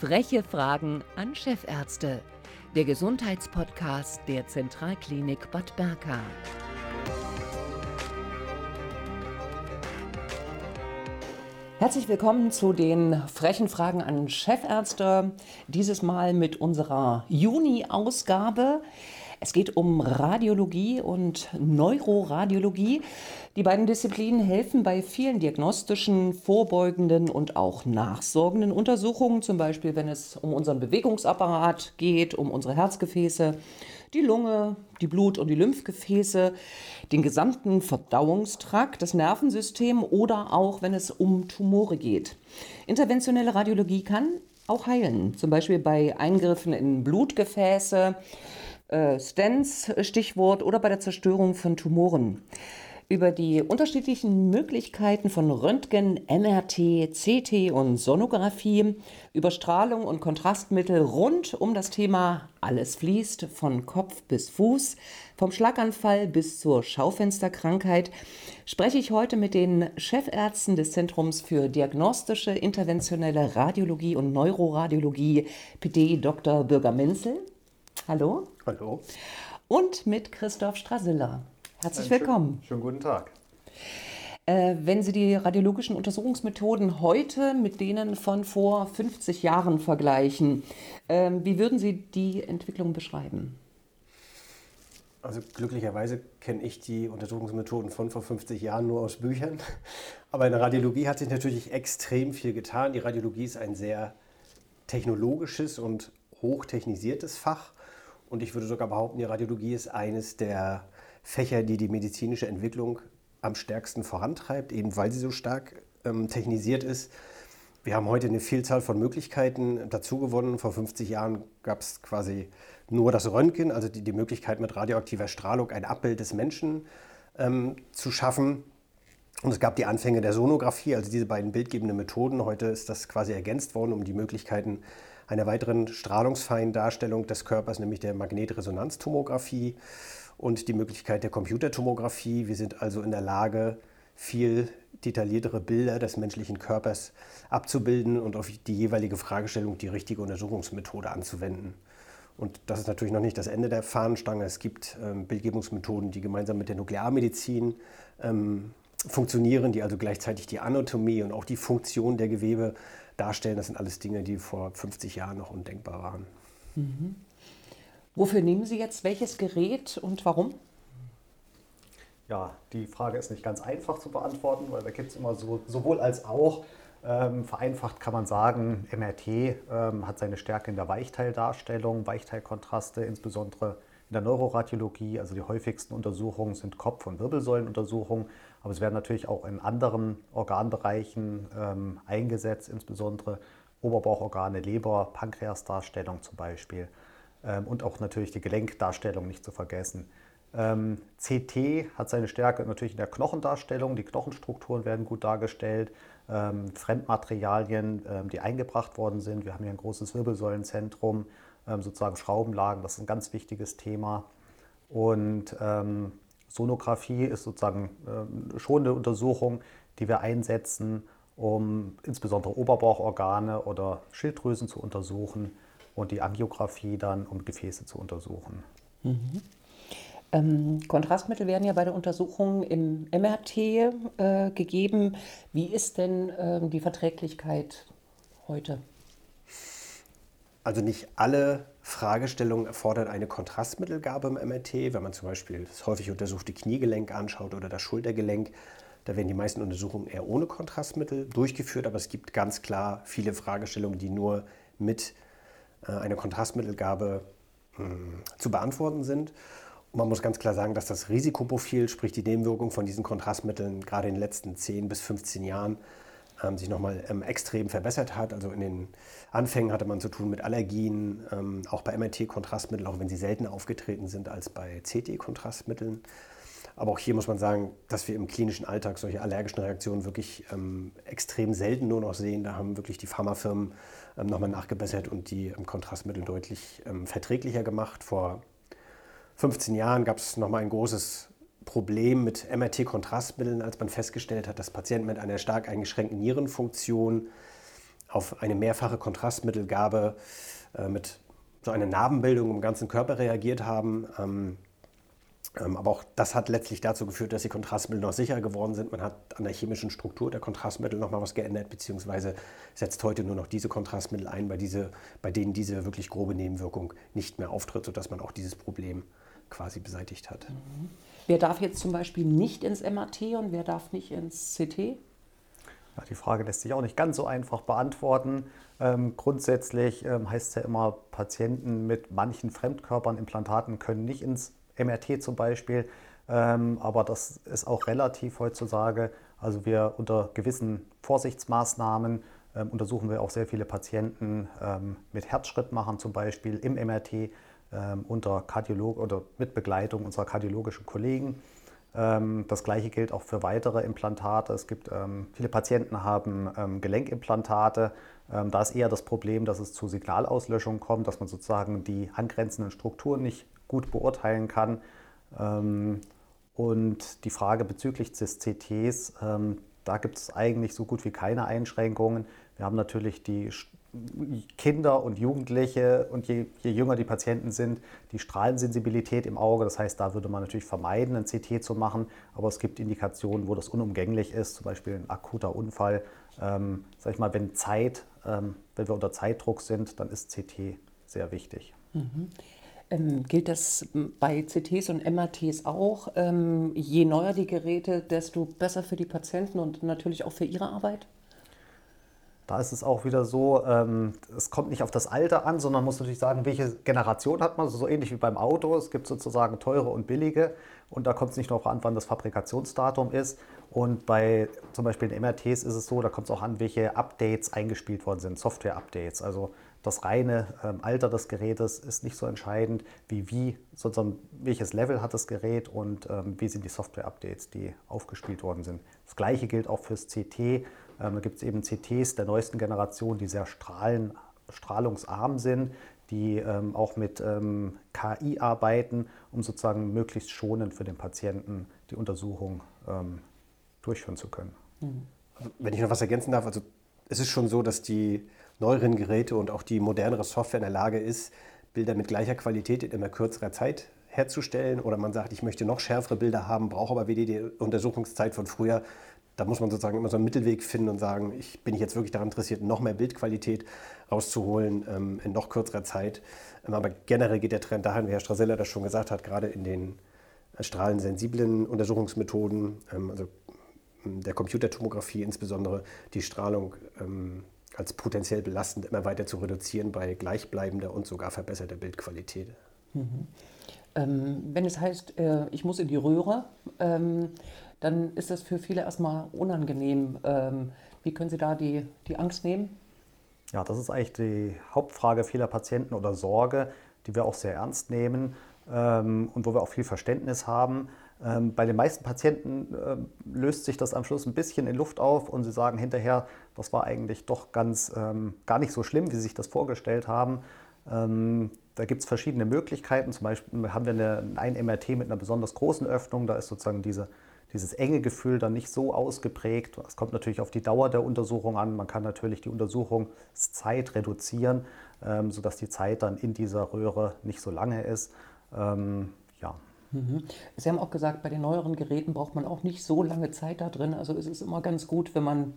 Freche Fragen an Chefärzte. Der Gesundheitspodcast der Zentralklinik Bad Berka. Herzlich willkommen zu den frechen Fragen an Chefärzte. Dieses Mal mit unserer Juni-Ausgabe. Es geht um Radiologie und Neuroradiologie. Die beiden Disziplinen helfen bei vielen diagnostischen, vorbeugenden und auch nachsorgenden Untersuchungen, zum Beispiel wenn es um unseren Bewegungsapparat geht, um unsere Herzgefäße, die Lunge, die Blut- und die Lymphgefäße, den gesamten Verdauungstrakt, das Nervensystem oder auch wenn es um Tumore geht. Interventionelle Radiologie kann auch heilen, zum Beispiel bei Eingriffen in Blutgefäße, äh, Stents, Stichwort, oder bei der Zerstörung von Tumoren. Über die unterschiedlichen Möglichkeiten von Röntgen, MRT, CT und Sonographie, über Strahlung und Kontrastmittel rund um das Thema Alles fließt, von Kopf bis Fuß, vom Schlaganfall bis zur Schaufensterkrankheit, spreche ich heute mit den Chefärzten des Zentrums für diagnostische interventionelle Radiologie und Neuroradiologie, PD Dr. Bürger Menzel. Hallo. Hallo. Und mit Christoph Strasiller. Herzlich Einen willkommen. Schönen, schönen guten Tag. Äh, wenn Sie die radiologischen Untersuchungsmethoden heute mit denen von vor 50 Jahren vergleichen, äh, wie würden Sie die Entwicklung beschreiben? Also glücklicherweise kenne ich die Untersuchungsmethoden von vor 50 Jahren nur aus Büchern. Aber in der Radiologie hat sich natürlich extrem viel getan. Die Radiologie ist ein sehr technologisches und hochtechnisiertes Fach. Und ich würde sogar behaupten, die Radiologie ist eines der Fächer, die die medizinische Entwicklung am stärksten vorantreibt, eben weil sie so stark ähm, technisiert ist. Wir haben heute eine Vielzahl von Möglichkeiten dazu gewonnen. Vor 50 Jahren gab es quasi nur das Röntgen, also die, die Möglichkeit mit radioaktiver Strahlung ein Abbild des Menschen ähm, zu schaffen. Und es gab die Anfänge der Sonographie, also diese beiden bildgebenden Methoden. Heute ist das quasi ergänzt worden um die Möglichkeiten einer weiteren strahlungsfeinen Darstellung des Körpers, nämlich der Magnetresonanztomographie und die Möglichkeit der Computertomographie. Wir sind also in der Lage, viel detailliertere Bilder des menschlichen Körpers abzubilden und auf die jeweilige Fragestellung die richtige Untersuchungsmethode anzuwenden. Und das ist natürlich noch nicht das Ende der Fahnenstange. Es gibt ähm, Bildgebungsmethoden, die gemeinsam mit der Nuklearmedizin ähm, funktionieren, die also gleichzeitig die Anatomie und auch die Funktion der Gewebe darstellen. Das sind alles Dinge, die vor 50 Jahren noch undenkbar waren. Mhm. Wofür nehmen Sie jetzt welches Gerät und warum? Ja, die Frage ist nicht ganz einfach zu beantworten, weil da gibt es immer so, sowohl als auch. Ähm, vereinfacht kann man sagen, MRT ähm, hat seine Stärke in der Weichteildarstellung, Weichteilkontraste, insbesondere in der Neuroradiologie. Also die häufigsten Untersuchungen sind Kopf- und Wirbelsäulenuntersuchungen, aber es werden natürlich auch in anderen Organbereichen ähm, eingesetzt, insbesondere Oberbauchorgane, Leber, Pankreasdarstellung zum Beispiel ähm, und auch natürlich die Gelenkdarstellung nicht zu vergessen. Ähm, CT hat seine Stärke natürlich in der Knochendarstellung. Die Knochenstrukturen werden gut dargestellt. Ähm, Fremdmaterialien, ähm, die eingebracht worden sind. Wir haben hier ein großes Wirbelsäulenzentrum, ähm, sozusagen Schraubenlagen. Das ist ein ganz wichtiges Thema. Und ähm, Sonographie ist sozusagen ähm, schon eine Untersuchung, die wir einsetzen, um insbesondere Oberbauchorgane oder Schilddrüsen zu untersuchen und die Angiografie dann, um Gefäße zu untersuchen. Mhm. Ähm, Kontrastmittel werden ja bei der Untersuchung im MRT äh, gegeben. Wie ist denn ähm, die Verträglichkeit heute? Also nicht alle Fragestellungen erfordern eine Kontrastmittelgabe im MRT. Wenn man zum Beispiel das häufig untersuchte Kniegelenk anschaut oder das Schultergelenk, da werden die meisten Untersuchungen eher ohne Kontrastmittel durchgeführt. Aber es gibt ganz klar viele Fragestellungen, die nur mit einer Kontrastmittelgabe mh, hm, zu beantworten sind. Und man muss ganz klar sagen, dass das Risikoprofil, sprich die Nebenwirkung von diesen Kontrastmitteln, gerade in den letzten 10 bis 15 Jahren ähm, sich nochmal ähm, extrem verbessert hat. Also in den Anfängen hatte man zu tun mit Allergien, ähm, auch bei MRT-Kontrastmitteln, auch wenn sie seltener aufgetreten sind als bei CT-Kontrastmitteln. Aber auch hier muss man sagen, dass wir im klinischen Alltag solche allergischen Reaktionen wirklich ähm, extrem selten nur noch sehen. Da haben wirklich die Pharmafirmen ähm, nochmal nachgebessert und die ähm, Kontrastmittel deutlich ähm, verträglicher gemacht. Vor 15 Jahren gab es nochmal ein großes Problem mit MRT-Kontrastmitteln, als man festgestellt hat, dass Patienten mit einer stark eingeschränkten Nierenfunktion auf eine mehrfache Kontrastmittelgabe äh, mit so einer Narbenbildung im ganzen Körper reagiert haben. Ähm, aber auch das hat letztlich dazu geführt, dass die Kontrastmittel noch sicherer geworden sind. Man hat an der chemischen Struktur der Kontrastmittel noch mal was geändert, beziehungsweise setzt heute nur noch diese Kontrastmittel ein, bei, diese, bei denen diese wirklich grobe Nebenwirkung nicht mehr auftritt, sodass man auch dieses Problem quasi beseitigt hat. Mhm. Wer darf jetzt zum Beispiel nicht ins MRT und wer darf nicht ins CT? Ja, die Frage lässt sich auch nicht ganz so einfach beantworten. Ähm, grundsätzlich ähm, heißt es ja immer, Patienten mit manchen Fremdkörpern, Implantaten können nicht ins MRT zum Beispiel. Ähm, aber das ist auch relativ heutzutage. Also wir unter gewissen Vorsichtsmaßnahmen ähm, untersuchen wir auch sehr viele Patienten ähm, mit Herzschrittmachern zum Beispiel im MRT ähm, unter Kardiolog oder mit Begleitung unserer kardiologischen Kollegen. Ähm, das gleiche gilt auch für weitere Implantate. Es gibt ähm, viele Patienten haben Gelenkimplantate. da ist eher das Problem, dass es zu Signalauslöschung kommt, dass man sozusagen die angrenzenden Strukturen nicht gut beurteilen kann. und die Frage bezüglich des CTs, da gibt es eigentlich so gut wie keine Einschränkungen. Wir haben natürlich die Kinder und Jugendliche und je, je, jünger die Patienten sind, die Strahlensensibilität im Auge. Das heißt, da würde man natürlich vermeiden, ein CT zu machen. Aber es gibt Indikationen, wo das unumgänglich ist, zum Beispiel ein akuter Unfall. Ähm, sag ich mal, wenn Zeit, ähm, wenn wir unter Zeitdruck sind, dann ist CT sehr wichtig. Mhm. Ähm, gilt das bei CTs und MRTs auch? Ähm, je neuer die Geräte, desto besser für die Patienten und natürlich auch für ihre Arbeit? Da ist es auch wieder so, ähm, es kommt nicht auf das Alter an, sondern man muss natürlich sagen, welche Generation hat man, so ähnlich wie beim Auto. Es gibt sozusagen teure und billige und da kommt es nicht nur an, wann das Fabrikationsdatum ist. Und bei zum Beispiel den MRTs ist es so, da kommt es auch an, welche Updates eingespielt worden sind, Software-Updates. Also das reine ähm, Alter des Gerätes ist nicht so entscheidend, wie, wie sozusagen welches Level hat das Gerät und ähm, wie sind die Software-Updates, die aufgespielt worden sind. Das gleiche gilt auch fürs CT. Ähm, da gibt es eben CTs der neuesten Generation, die sehr strahlen, strahlungsarm sind, die auch mit KI arbeiten, um sozusagen möglichst schonend für den Patienten die Untersuchung durchführen zu können. Mhm. Wenn ich noch was ergänzen darf, also es ist schon so, dass die neueren Geräte und auch die modernere Software in der Lage ist, Bilder mit gleicher Qualität in immer kürzerer Zeit herzustellen. Oder man sagt, ich möchte noch schärfere Bilder haben, brauche aber wieder die Untersuchungszeit von früher da muss man sozusagen immer so einen Mittelweg finden und sagen, ich bin jetzt wirklich daran interessiert, noch mehr Bildqualität rauszuholen ähm, in noch kürzerer Zeit. Ähm, aber generell geht der Trend dahin, wie Herr Strasella das schon gesagt hat, gerade in den äh, strahlensensiblen Untersuchungsmethoden, ähm, also der Computertomographie insbesondere, die Strahlung ähm, als potenziell belastend immer weiter zu reduzieren bei gleichbleibender und sogar verbesserter Bildqualität. Mhm. Ähm, wenn es heißt, äh, ich muss in die Röhre, dann ist das für viele erstmal unangenehm. Ähm, wie können Sie da die, die Angst nehmen? Ja, das ist eigentlich die Hauptfrage vieler Patienten oder Sorge, die wir auch sehr ernst nehmen ähm, und wo wir auch viel Verständnis haben. Ähm, bei den meisten Patienten äh, löst sich das am Schluss ein bisschen in Luft auf und sie sagen hinterher, das war eigentlich doch ganz ähm, gar nicht so schlimm, wie sie sich das vorgestellt haben. Ähm, da gibt es verschiedene Möglichkeiten. Zum Beispiel haben wir eine, ein MRT mit einer besonders großen Öffnung. Da ist sozusagen diese dieses enge Gefühl dann nicht so ausgeprägt. Es kommt natürlich auf die Dauer der Untersuchung an. Man kann natürlich die Untersuchungszeit reduzieren, ähm, sodass die Zeit dann in dieser Röhre nicht so lange ist. Ähm, ja. Mhm. Sie haben auch gesagt, bei den neueren Geräten braucht man auch nicht so lange Zeit da drin. Also es ist immer ganz gut, wenn man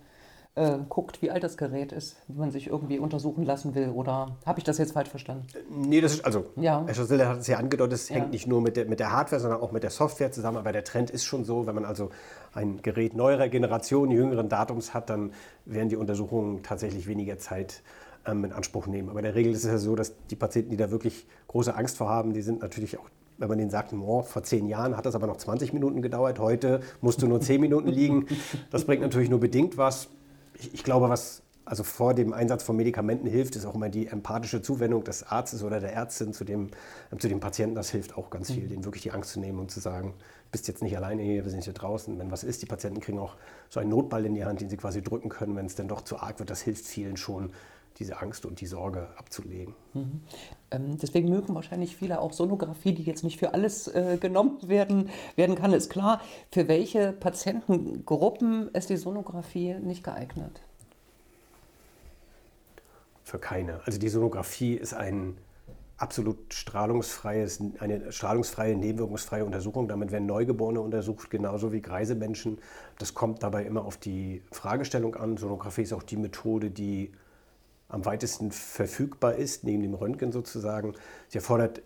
äh, guckt, wie alt das Gerät ist, wenn man sich irgendwie untersuchen lassen will. Oder habe ich das jetzt falsch verstanden? Nee, das ist, also, ja. Herr Schosiller hat es ja angedeutet, es ja. hängt nicht nur mit der, mit der Hardware, sondern auch mit der Software zusammen. Aber der Trend ist schon so, wenn man also ein Gerät neuerer Generation, jüngeren Datums hat, dann werden die Untersuchungen tatsächlich weniger Zeit ähm, in Anspruch nehmen. Aber in der Regel ist es ja so, dass die Patienten, die da wirklich große Angst vor haben, die sind natürlich auch wenn man denen sagt, oh, vor zehn Jahren hat das aber noch 20 Minuten gedauert, heute musst du nur 10 Minuten liegen. Das bringt natürlich nur bedingt was ich, ich glaube, was also vor dem Einsatz von Medikamenten hilft, ist auch immer die empathische Zuwendung des Arztes oder der Ärztin zu dem, äh, zu dem Patienten. Das hilft auch ganz viel, mhm. denen wirklich die Angst zu nehmen und zu sagen, bist jetzt nicht alleine hier, wir sind hier draußen. Wenn was ist, die Patienten kriegen auch so einen Notball in die Hand, den sie quasi drücken können, wenn es dann doch zu arg wird. Das hilft vielen schon, diese Angst und die Sorge abzulegen. Mhm. Ähm, deswegen mögen wahrscheinlich viele auch Sonographie, die jetzt nicht für alles äh, genommen werden, werden kann, ist klar. Für welche Patientengruppen ist die Sonographie nicht geeignet? für keine. Also die Sonographie ist ein absolut strahlungsfreies, eine strahlungsfreie, nebenwirkungsfreie Untersuchung. Damit werden Neugeborene untersucht, genauso wie greise Menschen. Das kommt dabei immer auf die Fragestellung an. Sonographie ist auch die Methode, die am weitesten verfügbar ist, neben dem Röntgen sozusagen. Sie erfordert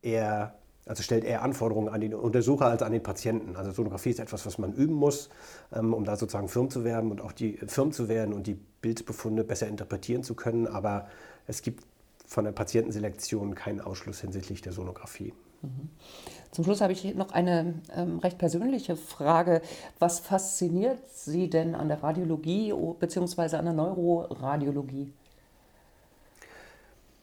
eher, also stellt eher Anforderungen an den Untersucher als an den Patienten. Also Sonographie ist etwas, was man üben muss, ähm, um da sozusagen firm zu werden und auch die firm zu werden und die Bildbefunde besser interpretieren zu können. Aber es gibt von der Patientenselektion keinen Ausschluss hinsichtlich der Sonographie. Mhm. Zum Schluss habe ich noch eine ähm, recht persönliche Frage. Was fasziniert Sie denn an der Radiologie bzw. an der Neuroradiologie?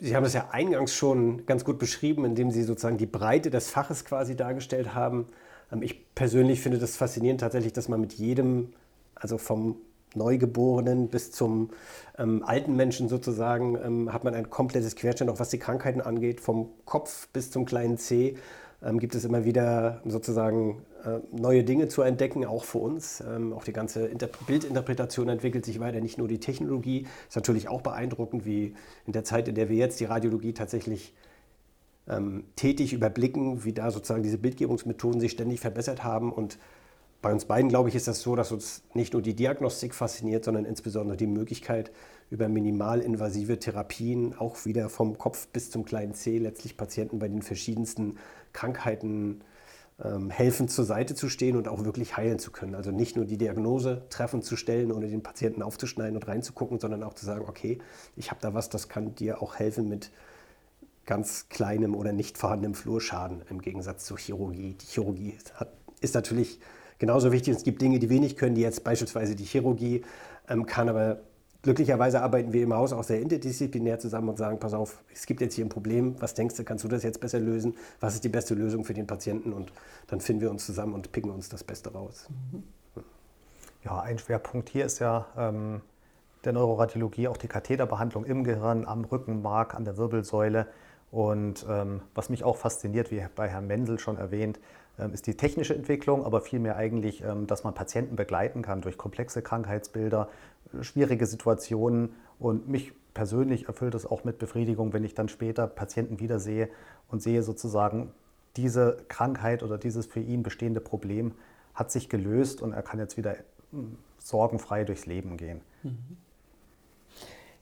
Sie haben es ja eingangs schon ganz gut beschrieben, indem Sie sozusagen die Breite des Faches quasi dargestellt haben. Ähm, ich persönlich finde das faszinierend tatsächlich, dass man mit jedem, also vom Neugeborenen bis zum ähm, alten Menschen sozusagen, ähm, hat man ein komplettes Querschnitt, auch was die Krankheiten angeht, vom Kopf bis zum kleinen ähm, gibt es immer wieder sozusagen äh, neue Dinge zu entdecken, auch für uns. Ähm, auch die ganze Inter Bildinterpretation entwickelt sich weiter, nicht nur die Technologie. Ist natürlich auch beeindruckend, wie in der Zeit, in der wir jetzt die Radiologie tatsächlich ähm, tätig überblicken, wie da sozusagen diese Bildgebungsmethoden sich ständig verbessert haben. Und bei uns beiden, glaube ich, ist das so, dass uns nicht nur die Diagnostik fasziniert, sondern insbesondere die Möglichkeit, über minimalinvasive Therapien, auch wieder vom Kopf bis zum kleinen C, letztlich Patienten bei den verschiedensten Krankheiten ähm, helfen, zur Seite zu stehen und auch wirklich heilen zu können. Also nicht nur die Diagnose treffen zu stellen oder den Patienten aufzuschneiden und reinzugucken, sondern auch zu sagen, okay, ich habe da was, das kann dir auch helfen mit ganz kleinem oder nicht vorhandenem Flurschaden im Gegensatz zur Chirurgie. Die Chirurgie hat, ist natürlich genauso wichtig. Es gibt Dinge, die wenig können, die jetzt beispielsweise die Chirurgie ähm, kann, aber Glücklicherweise arbeiten wir im Haus auch sehr interdisziplinär zusammen und sagen, pass auf, es gibt jetzt hier ein Problem, was denkst du, kannst du das jetzt besser lösen? Was ist die beste Lösung für den Patienten? Und dann finden wir uns zusammen und picken uns das Beste raus. Mhm. Ja, ein Schwerpunkt hier ist ja ähm, der Neuroradiologie auch die Katheterbehandlung im Gehirn, am Rückenmark, an der Wirbelsäule. Und ähm, was mich auch fasziniert, wie bei Herrn Mendel schon erwähnt, ähm, ist die technische Entwicklung, aber vielmehr eigentlich, ähm, dass man Patienten begleiten kann durch komplexe Krankheitsbilder, schwierige Situationen. Und mich persönlich erfüllt es auch mit Befriedigung, wenn ich dann später Patienten wiedersehe und sehe sozusagen, diese Krankheit oder dieses für ihn bestehende Problem hat sich gelöst und er kann jetzt wieder hm, sorgenfrei durchs Leben gehen. Mhm.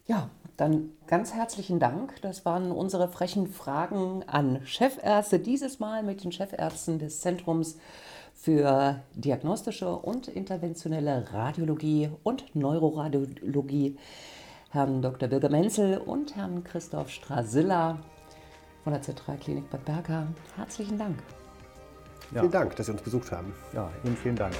Ja, dann ganz herzlichen Dank. Das waren unsere frechen Fragen an Chefärzte. Dieses Mal mit den Chefärzten des Zentrums für diagnostische und interventionelle Radiologie und Neuroradiologie, Herrn Dr. Birger Menzel und Herrn Christoph Strasilla von der Zentralklinik Bad Berka. Herzlichen Dank. Ja. Vielen Dank, dass Sie uns besucht haben. Ja, Ihnen vielen Dank.